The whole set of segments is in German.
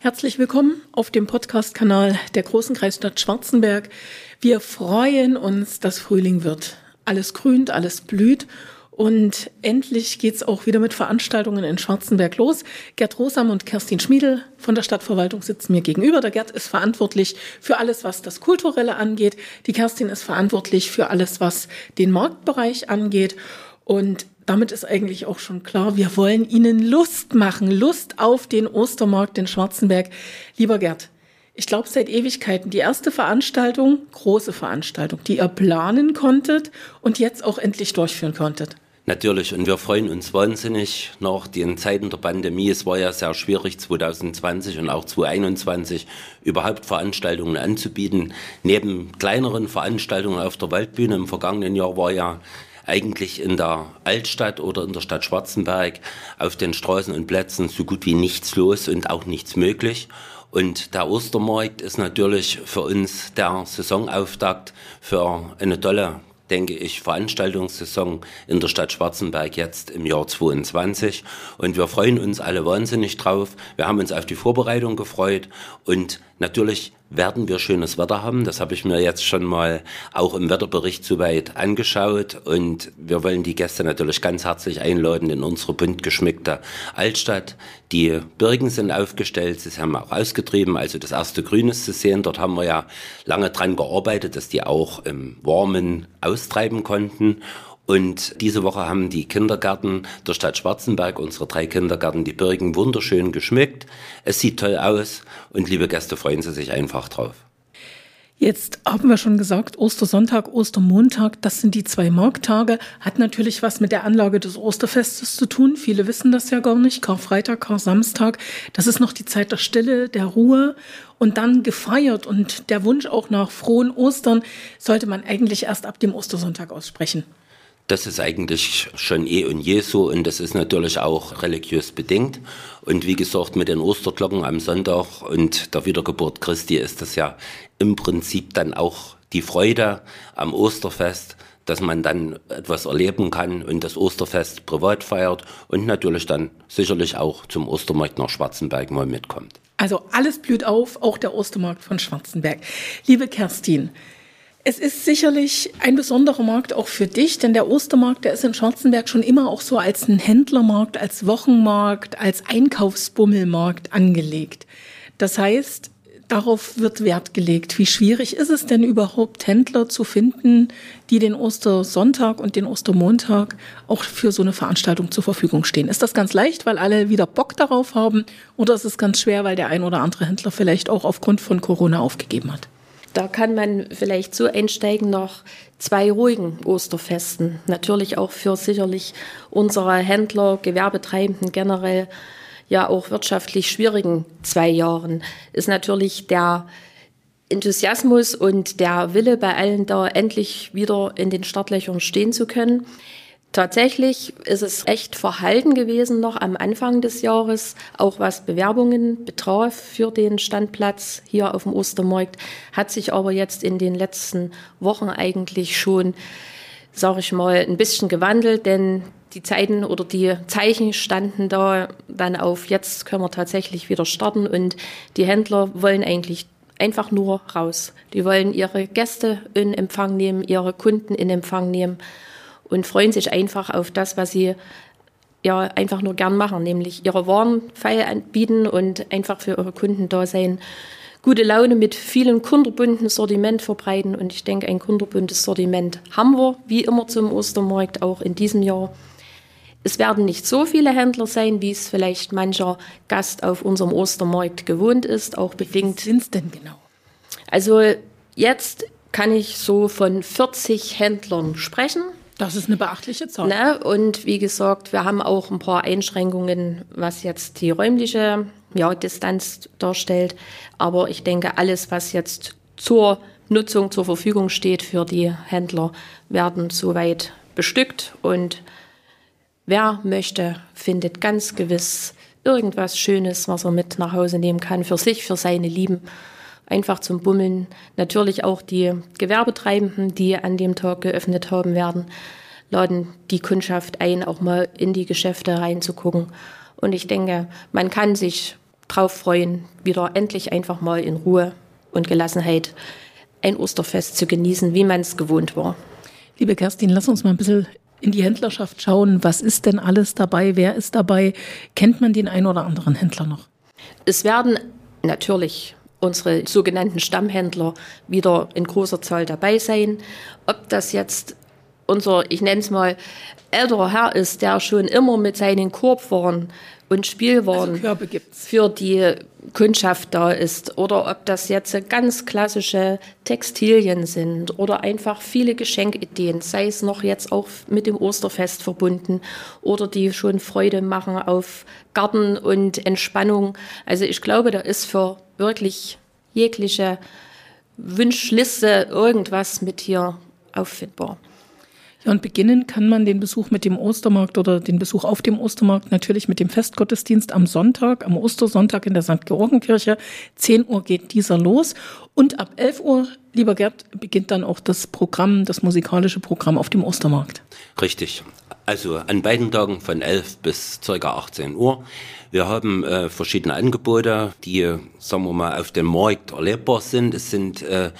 Herzlich willkommen auf dem Podcast-Kanal der Großen Kreisstadt Schwarzenberg. Wir freuen uns, dass Frühling wird. Alles grünt, alles blüht und endlich geht's auch wieder mit Veranstaltungen in Schwarzenberg los. Gerd Rosam und Kerstin Schmiedel von der Stadtverwaltung sitzen mir gegenüber. Der Gerd ist verantwortlich für alles, was das Kulturelle angeht. Die Kerstin ist verantwortlich für alles, was den Marktbereich angeht. Und damit ist eigentlich auch schon klar, wir wollen Ihnen Lust machen, Lust auf den Ostermarkt in Schwarzenberg. Lieber Gerd, ich glaube seit Ewigkeiten die erste Veranstaltung, große Veranstaltung, die ihr planen konntet und jetzt auch endlich durchführen konntet. Natürlich, und wir freuen uns wahnsinnig nach den Zeiten der Pandemie. Es war ja sehr schwierig, 2020 und auch 2021 überhaupt Veranstaltungen anzubieten. Neben kleineren Veranstaltungen auf der Waldbühne im vergangenen Jahr war ja eigentlich in der Altstadt oder in der Stadt Schwarzenberg auf den Straßen und Plätzen so gut wie nichts los und auch nichts möglich. Und der Ostermarkt ist natürlich für uns der Saisonauftakt für eine tolle denke ich, Veranstaltungssaison in der Stadt Schwarzenberg jetzt im Jahr 22. Und wir freuen uns alle wahnsinnig drauf. Wir haben uns auf die Vorbereitung gefreut und natürlich werden wir schönes Wetter haben. Das habe ich mir jetzt schon mal auch im Wetterbericht soweit angeschaut. Und wir wollen die Gäste natürlich ganz herzlich einladen in unsere bunt geschmückte Altstadt. Die Birken sind aufgestellt, sie haben auch ausgetrieben, also das erste Grün ist zu sehen. Dort haben wir ja lange dran gearbeitet, dass die auch im Warmen austreiben konnten. Und diese Woche haben die Kindergärten der Stadt Schwarzenberg, unsere drei Kindergärten, die Birken wunderschön geschmückt. Es sieht toll aus und liebe Gäste, freuen Sie sich einfach drauf. Jetzt haben wir schon gesagt, Ostersonntag, Ostermontag, das sind die zwei Markttage. Hat natürlich was mit der Anlage des Osterfestes zu tun. Viele wissen das ja gar nicht. Karfreitag, Kar-Samstag, das ist noch die Zeit der Stille, der Ruhe und dann gefeiert. Und der Wunsch auch nach frohen Ostern sollte man eigentlich erst ab dem Ostersonntag aussprechen. Das ist eigentlich schon eh und je so und das ist natürlich auch religiös bedingt. Und wie gesagt, mit den Osterglocken am Sonntag und der Wiedergeburt Christi ist das ja im Prinzip dann auch die Freude am Osterfest, dass man dann etwas erleben kann und das Osterfest privat feiert und natürlich dann sicherlich auch zum Ostermarkt nach Schwarzenberg mal mitkommt. Also alles blüht auf, auch der Ostermarkt von Schwarzenberg. Liebe Kerstin, es ist sicherlich ein besonderer Markt auch für dich, denn der Ostermarkt, der ist in Schwarzenberg schon immer auch so als ein Händlermarkt, als Wochenmarkt, als Einkaufsbummelmarkt angelegt. Das heißt, darauf wird Wert gelegt. Wie schwierig ist es denn überhaupt, Händler zu finden, die den Ostersonntag und den Ostermontag auch für so eine Veranstaltung zur Verfügung stehen? Ist das ganz leicht, weil alle wieder Bock darauf haben? Oder ist es ganz schwer, weil der ein oder andere Händler vielleicht auch aufgrund von Corona aufgegeben hat? Da kann man vielleicht so einsteigen nach zwei ruhigen Osterfesten. Natürlich auch für sicherlich unsere Händler, Gewerbetreibenden generell, ja auch wirtschaftlich schwierigen zwei Jahren ist natürlich der Enthusiasmus und der Wille bei allen da endlich wieder in den Startlöchern stehen zu können. Tatsächlich ist es echt verhalten gewesen noch am Anfang des Jahres, auch was Bewerbungen betraf für den Standplatz hier auf dem Ostermarkt, hat sich aber jetzt in den letzten Wochen eigentlich schon, sage ich mal, ein bisschen gewandelt, denn die Zeiten oder die Zeichen standen da dann auf, jetzt können wir tatsächlich wieder starten und die Händler wollen eigentlich einfach nur raus. Die wollen ihre Gäste in Empfang nehmen, ihre Kunden in Empfang nehmen und freuen sich einfach auf das, was sie ja einfach nur gern machen, nämlich ihre Waren feil anbieten und einfach für ihre Kunden da sein. Gute Laune mit vielen kunderbunten Sortiment verbreiten und ich denke, ein kunderbuntes Sortiment haben wir, wie immer zum Ostermarkt, auch in diesem Jahr. Es werden nicht so viele Händler sein, wie es vielleicht mancher Gast auf unserem Ostermarkt gewohnt ist, auch bedingt. Sind es denn genau? Also jetzt kann ich so von 40 Händlern sprechen. Das ist eine beachtliche Zahl. Ne? Und wie gesagt, wir haben auch ein paar Einschränkungen, was jetzt die räumliche ja, Distanz darstellt. Aber ich denke, alles, was jetzt zur Nutzung zur Verfügung steht für die Händler, werden soweit bestückt. Und wer möchte, findet ganz gewiss irgendwas Schönes, was er mit nach Hause nehmen kann, für sich, für seine Lieben einfach zum Bummeln. Natürlich auch die Gewerbetreibenden, die an dem Tag geöffnet haben werden, laden die Kundschaft ein, auch mal in die Geschäfte reinzugucken. Und ich denke, man kann sich drauf freuen, wieder endlich einfach mal in Ruhe und Gelassenheit ein Osterfest zu genießen, wie man es gewohnt war. Liebe Kerstin, lass uns mal ein bisschen in die Händlerschaft schauen. Was ist denn alles dabei? Wer ist dabei? Kennt man den einen oder anderen Händler noch? Es werden natürlich unsere sogenannten Stammhändler wieder in großer Zahl dabei sein. Ob das jetzt unser, ich nenne es mal, älterer Herr ist, der schon immer mit seinen Korbwaren und Spielwaren Also für die Kundschaft da ist oder ob das jetzt ganz klassische Textilien sind oder einfach viele Geschenkideen, sei es noch jetzt auch mit dem Osterfest verbunden oder die schon Freude machen auf Garten und Entspannung. Also ich glaube, da ist für wirklich jegliche Wünschliste irgendwas mit hier auffindbar. Ja, und beginnen kann man den Besuch mit dem Ostermarkt oder den Besuch auf dem Ostermarkt natürlich mit dem Festgottesdienst am Sonntag, am Ostersonntag in der St. Georgenkirche. 10 Uhr geht dieser los und ab 11 Uhr, lieber Gerd, beginnt dann auch das Programm, das musikalische Programm auf dem Ostermarkt. Richtig. Also an beiden Tagen von 11 bis ca. 18 Uhr. Wir haben äh, verschiedene Angebote, die, sagen wir mal, auf dem Markt erlebbar sind. Es sind äh,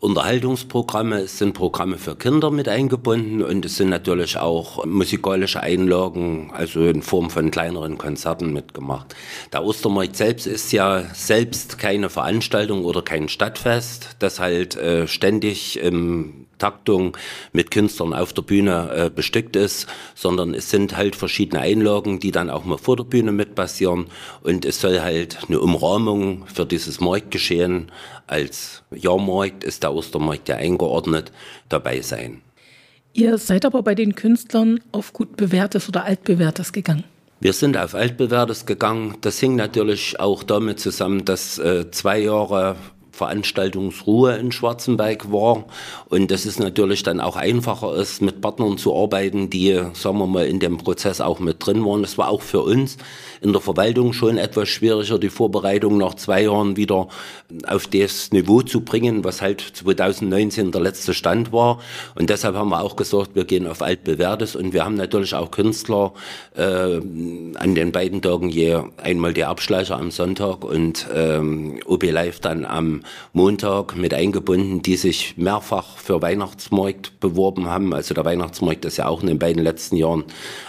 Unterhaltungsprogramme, es sind Programme für Kinder mit eingebunden und es sind natürlich auch musikalische Einlagen, also in Form von kleineren Konzerten mitgemacht. Der Ostermarkt selbst ist ja selbst keine Veranstaltung oder kein Stadtfest, das halt äh, ständig im Taktung mit Künstlern auf der Bühne äh, bestückt ist, sondern es sind halt verschiedene Einlagen, die dann auch mal vor der Bühne mit passieren und es soll halt eine Umrahmung für dieses Marktgeschehen als Jahrmarkt ist der Ostermarkt ja eingeordnet dabei sein. Ihr seid aber bei den Künstlern auf gut bewährtes oder altbewährtes gegangen. Wir sind auf altbewährtes gegangen. Das hing natürlich auch damit zusammen, dass äh, zwei Jahre Veranstaltungsruhe in Schwarzenberg war und dass es natürlich dann auch einfacher ist, mit Partnern zu arbeiten, die, sagen wir mal, in dem Prozess auch mit drin waren. Das war auch für uns in der Verwaltung schon etwas schwieriger, die Vorbereitung nach zwei Jahren wieder auf das Niveau zu bringen, was halt 2019 der letzte Stand war. Und deshalb haben wir auch gesagt, wir gehen auf altbewährtes und wir haben natürlich auch Künstler äh, an den beiden Tagen je einmal die Abschleicher am Sonntag und ähm, OB Live dann am Montag mit eingebunden, die sich mehrfach für Weihnachtsmarkt beworben haben. Also der Weihnachtsmarkt ist ja auch in den beiden letzten Jahren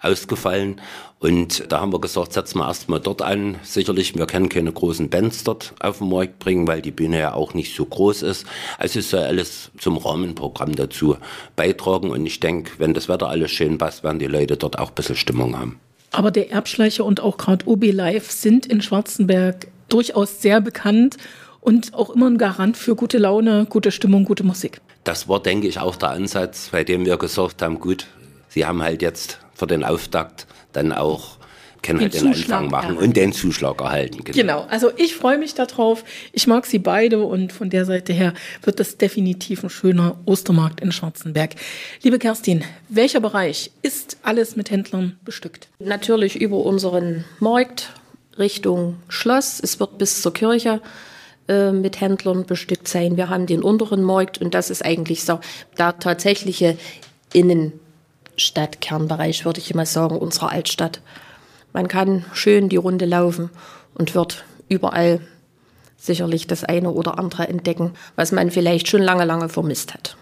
ausgefallen. Und da haben wir gesagt, setzen wir erstmal dort an. Sicherlich, wir können keine großen Bands dort auf den Markt bringen, weil die Bühne ja auch nicht so groß ist. Also es soll alles zum Rahmenprogramm dazu beitragen. Und ich denke, wenn das Wetter alles schön passt, werden die Leute dort auch ein bisschen Stimmung haben. Aber der Erbschleicher und auch gerade OB Live sind in Schwarzenberg durchaus sehr bekannt und auch immer ein Garant für gute Laune, gute Stimmung, gute Musik. Das war, denke ich, auch der Ansatz, bei dem wir gesagt haben, gut, Sie haben halt jetzt für den Auftakt dann auch können den halt den Anfang machen erhalten. und den Zuschlag erhalten. Genau. genau. Also ich freue mich darauf. Ich mag sie beide und von der Seite her wird das definitiv ein schöner Ostermarkt in Schwarzenberg. Liebe Kerstin, welcher Bereich ist alles mit Händlern bestückt? Natürlich über unseren Markt Richtung Schloss. Es wird bis zur Kirche äh, mit Händlern bestückt sein. Wir haben den unteren Markt und das ist eigentlich so der tatsächliche Innenstadtkernbereich, würde ich immer sagen, unserer Altstadt. Man kann schön die Runde laufen und wird überall sicherlich das eine oder andere entdecken, was man vielleicht schon lange, lange vermisst hat.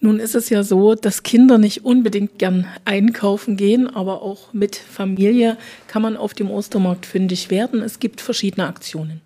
Nun ist es ja so, dass Kinder nicht unbedingt gern einkaufen gehen, aber auch mit Familie kann man auf dem Ostermarkt fündig werden. Es gibt verschiedene Aktionen.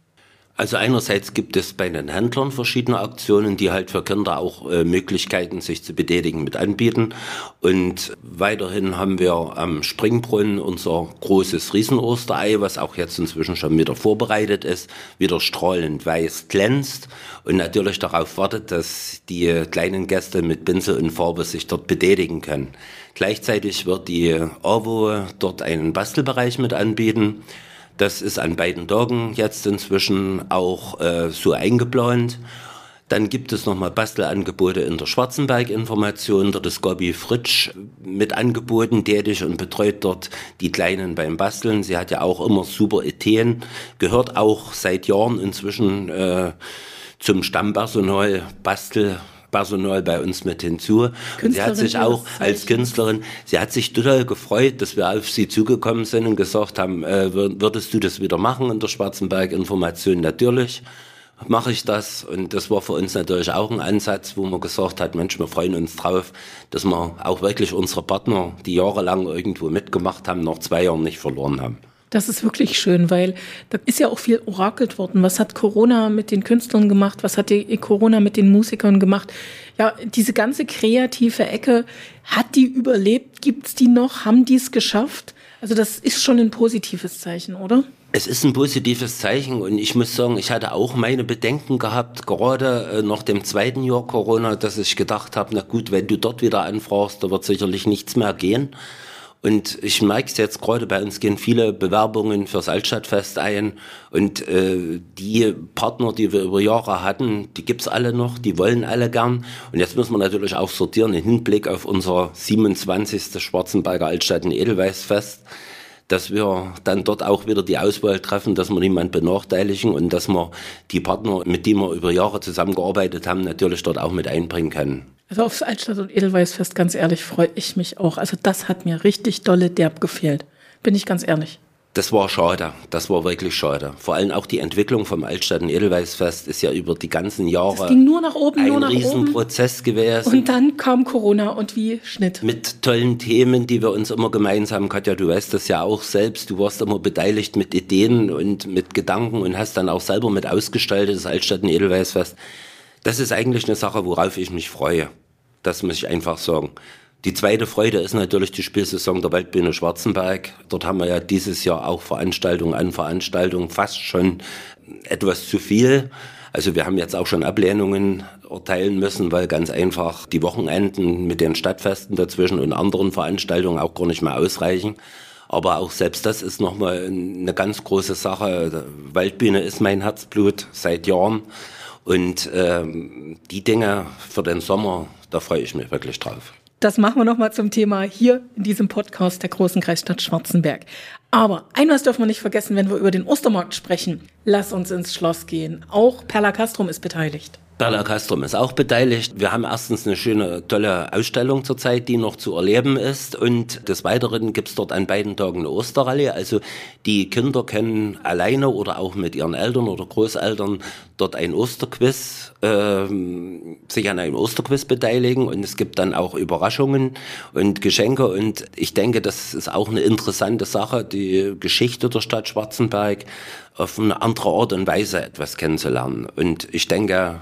Also einerseits gibt es bei den Händlern verschiedene Aktionen, die halt für Kinder auch äh, Möglichkeiten, sich zu betätigen, mit anbieten. Und weiterhin haben wir am Springbrunnen unser großes Riesenosterei, was auch jetzt inzwischen schon wieder vorbereitet ist, wieder strahlend weiß glänzt und natürlich darauf wartet, dass die kleinen Gäste mit Pinsel und Farbe sich dort betätigen können. Gleichzeitig wird die AWO dort einen Bastelbereich mit anbieten. Das ist an beiden Tagen jetzt inzwischen auch äh, so eingeplant. Dann gibt es nochmal Bastelangebote in der Schwarzenberg-Information. Dort ist Gabi Fritsch mit Angeboten tätig und betreut dort die Kleinen beim Basteln. Sie hat ja auch immer super Ideen, gehört auch seit Jahren inzwischen äh, zum Stammpersonal Bastel Personal bei uns mit hinzu. Und sie hat sich auch als Künstlerin, sie hat sich total gefreut, dass wir auf sie zugekommen sind und gesagt haben, äh, würdest du das wieder machen in der Schwarzenberg Information? Natürlich mache ich das. Und das war für uns natürlich auch ein Ansatz, wo man gesagt hat, Mensch, wir freuen uns drauf, dass wir auch wirklich unsere Partner, die jahrelang irgendwo mitgemacht haben, nach zwei Jahren nicht verloren haben. Das ist wirklich schön, weil da ist ja auch viel orakelt worden. Was hat Corona mit den Künstlern gemacht? Was hat die Corona mit den Musikern gemacht? Ja, diese ganze kreative Ecke, hat die überlebt? Gibt's die noch? Haben die es geschafft? Also das ist schon ein positives Zeichen, oder? Es ist ein positives Zeichen und ich muss sagen, ich hatte auch meine Bedenken gehabt, gerade äh, nach dem zweiten Jahr Corona, dass ich gedacht habe, na gut, wenn du dort wieder anfragst, da wird sicherlich nichts mehr gehen. Und ich merke es jetzt gerade, bei uns gehen viele Bewerbungen fürs Altstadtfest ein. Und äh, die Partner, die wir über Jahre hatten, die gibt's alle noch, die wollen alle gern. Und jetzt müssen wir natürlich auch sortieren im Hinblick auf unser 27. Schwarzenberger Altstadt- Edelweißfest dass wir dann dort auch wieder die Auswahl treffen, dass wir niemand benachteiligen und dass wir die Partner, mit denen wir über Jahre zusammengearbeitet haben, natürlich dort auch mit einbringen können. Also aufs Altstadt- und Edelweißfest, ganz ehrlich, freue ich mich auch. Also das hat mir richtig dolle derb gefehlt. Bin ich ganz ehrlich. Das war schade, das war wirklich schade. Vor allem auch die Entwicklung vom Altstadt- und Edelweißfest ist ja über die ganzen Jahre das ging nur nach oben, ein nur nach Riesenprozess oben. gewesen. Und dann kam Corona und wie Schnitt. Mit tollen Themen, die wir uns immer gemeinsam, Katja, du weißt das ja auch selbst, du warst immer beteiligt mit Ideen und mit Gedanken und hast dann auch selber mit ausgestaltet, das Altstadt- und Edelweißfest. Das ist eigentlich eine Sache, worauf ich mich freue. Das muss ich einfach sagen. Die zweite Freude ist natürlich die Spielsaison der Waldbühne Schwarzenberg. Dort haben wir ja dieses Jahr auch Veranstaltung an Veranstaltung, fast schon etwas zu viel. Also wir haben jetzt auch schon Ablehnungen erteilen müssen, weil ganz einfach die Wochenenden mit den Stadtfesten dazwischen und anderen Veranstaltungen auch gar nicht mehr ausreichen. Aber auch selbst das ist nochmal eine ganz große Sache. Waldbühne ist mein Herzblut seit Jahren. Und ähm, die Dinge für den Sommer, da freue ich mich wirklich drauf. Das machen wir nochmal zum Thema hier in diesem Podcast der großen Kreisstadt Schwarzenberg. Aber eines dürfen wir nicht vergessen, wenn wir über den Ostermarkt sprechen. Lass uns ins Schloss gehen. Auch Perla Castrum ist beteiligt. Perla Castrum ist auch beteiligt. Wir haben erstens eine schöne, tolle Ausstellung zurzeit, die noch zu erleben ist. Und des Weiteren gibt's dort an beiden Tagen eine Osterrallye. Also die Kinder können alleine oder auch mit ihren Eltern oder Großeltern dort ein Osterquiz, äh, sich an einem Osterquiz beteiligen. Und es gibt dann auch Überraschungen und Geschenke. Und ich denke, das ist auch eine interessante Sache, die Geschichte der Stadt Schwarzenberg auf eine andere Art und Weise etwas kennenzulernen. Und ich denke,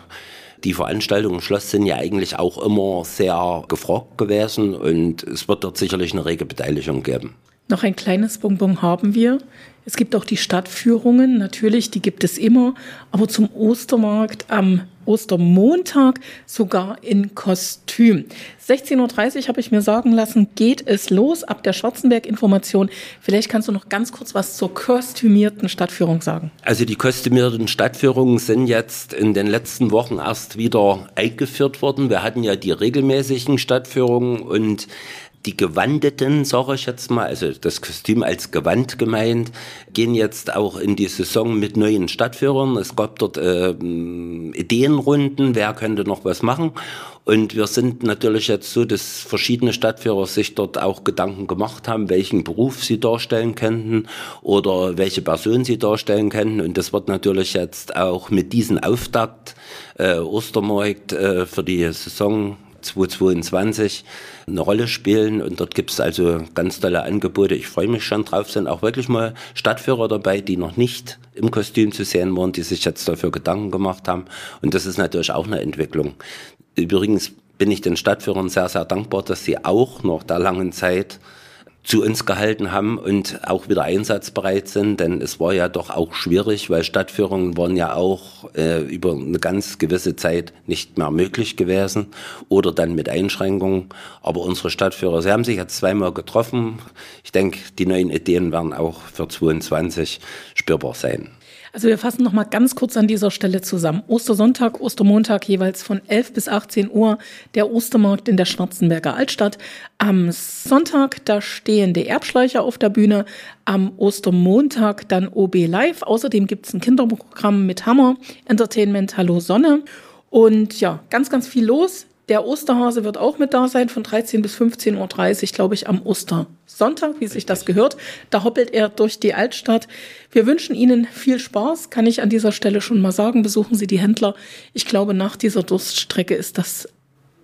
die Veranstaltungen im Schloss sind ja eigentlich auch immer sehr gefragt gewesen und es wird dort sicherlich eine rege Beteiligung geben. Noch ein kleines Bonbon haben wir. Es gibt auch die Stadtführungen, natürlich, die gibt es immer, aber zum Ostermarkt am Ostermontag sogar in Kostüm. 16.30 Uhr habe ich mir sagen lassen, geht es los ab der Schwarzenberg-Information. Vielleicht kannst du noch ganz kurz was zur kostümierten Stadtführung sagen. Also die kostümierten Stadtführungen sind jetzt in den letzten Wochen erst wieder eingeführt worden. Wir hatten ja die regelmäßigen Stadtführungen und die Gewandeten, sage ich jetzt mal, also das Kostüm als Gewand gemeint, gehen jetzt auch in die Saison mit neuen Stadtführern. Es gab dort äh, Ideenrunden, wer könnte noch was machen. Und wir sind natürlich jetzt so, dass verschiedene Stadtführer sich dort auch Gedanken gemacht haben, welchen Beruf sie darstellen könnten oder welche Person sie darstellen könnten. Und das wird natürlich jetzt auch mit diesem Auftakt äh, Ostermarkt äh, für die Saison 2022 eine Rolle spielen und dort gibt es also ganz tolle Angebote. Ich freue mich schon drauf, sind auch wirklich mal Stadtführer dabei, die noch nicht im Kostüm zu sehen waren, die sich jetzt dafür Gedanken gemacht haben und das ist natürlich auch eine Entwicklung. Übrigens bin ich den Stadtführern sehr, sehr dankbar, dass sie auch nach der langen Zeit zu uns gehalten haben und auch wieder einsatzbereit sind, denn es war ja doch auch schwierig, weil Stadtführungen waren ja auch äh, über eine ganz gewisse Zeit nicht mehr möglich gewesen oder dann mit Einschränkungen. Aber unsere Stadtführer, sie haben sich jetzt zweimal getroffen. Ich denke, die neuen Ideen werden auch für 22 spürbar sein. Also wir fassen noch mal ganz kurz an dieser Stelle zusammen. Ostersonntag, Ostermontag jeweils von 11 bis 18 Uhr der Ostermarkt in der Schwarzenberger Altstadt. Am Sonntag, da stehen die Erbschleicher auf der Bühne. Am Ostermontag dann OB Live. Außerdem gibt es ein Kinderprogramm mit Hammer, Entertainment Hallo Sonne. Und ja, ganz, ganz viel los. Der Osterhase wird auch mit da sein von 13 bis 15.30 Uhr, glaube ich, am Ostersonntag, wie sich das gehört. Da hoppelt er durch die Altstadt. Wir wünschen Ihnen viel Spaß, kann ich an dieser Stelle schon mal sagen. Besuchen Sie die Händler. Ich glaube, nach dieser Durststrecke ist das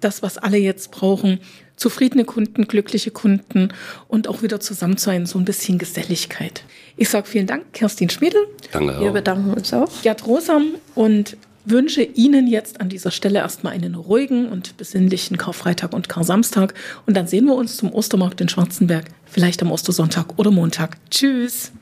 das, was alle jetzt brauchen. Zufriedene Kunden, glückliche Kunden und auch wieder zusammen zu sein, so ein bisschen Geselligkeit. Ich sage vielen Dank, Kerstin Schmiedel. Danke. Wir bedanken uns auch. Gerd Rosam und wünsche Ihnen jetzt an dieser Stelle erstmal einen ruhigen und besinnlichen Karfreitag und Kar-Samstag. Und dann sehen wir uns zum Ostermarkt in Schwarzenberg, vielleicht am Ostersonntag oder Montag. Tschüss.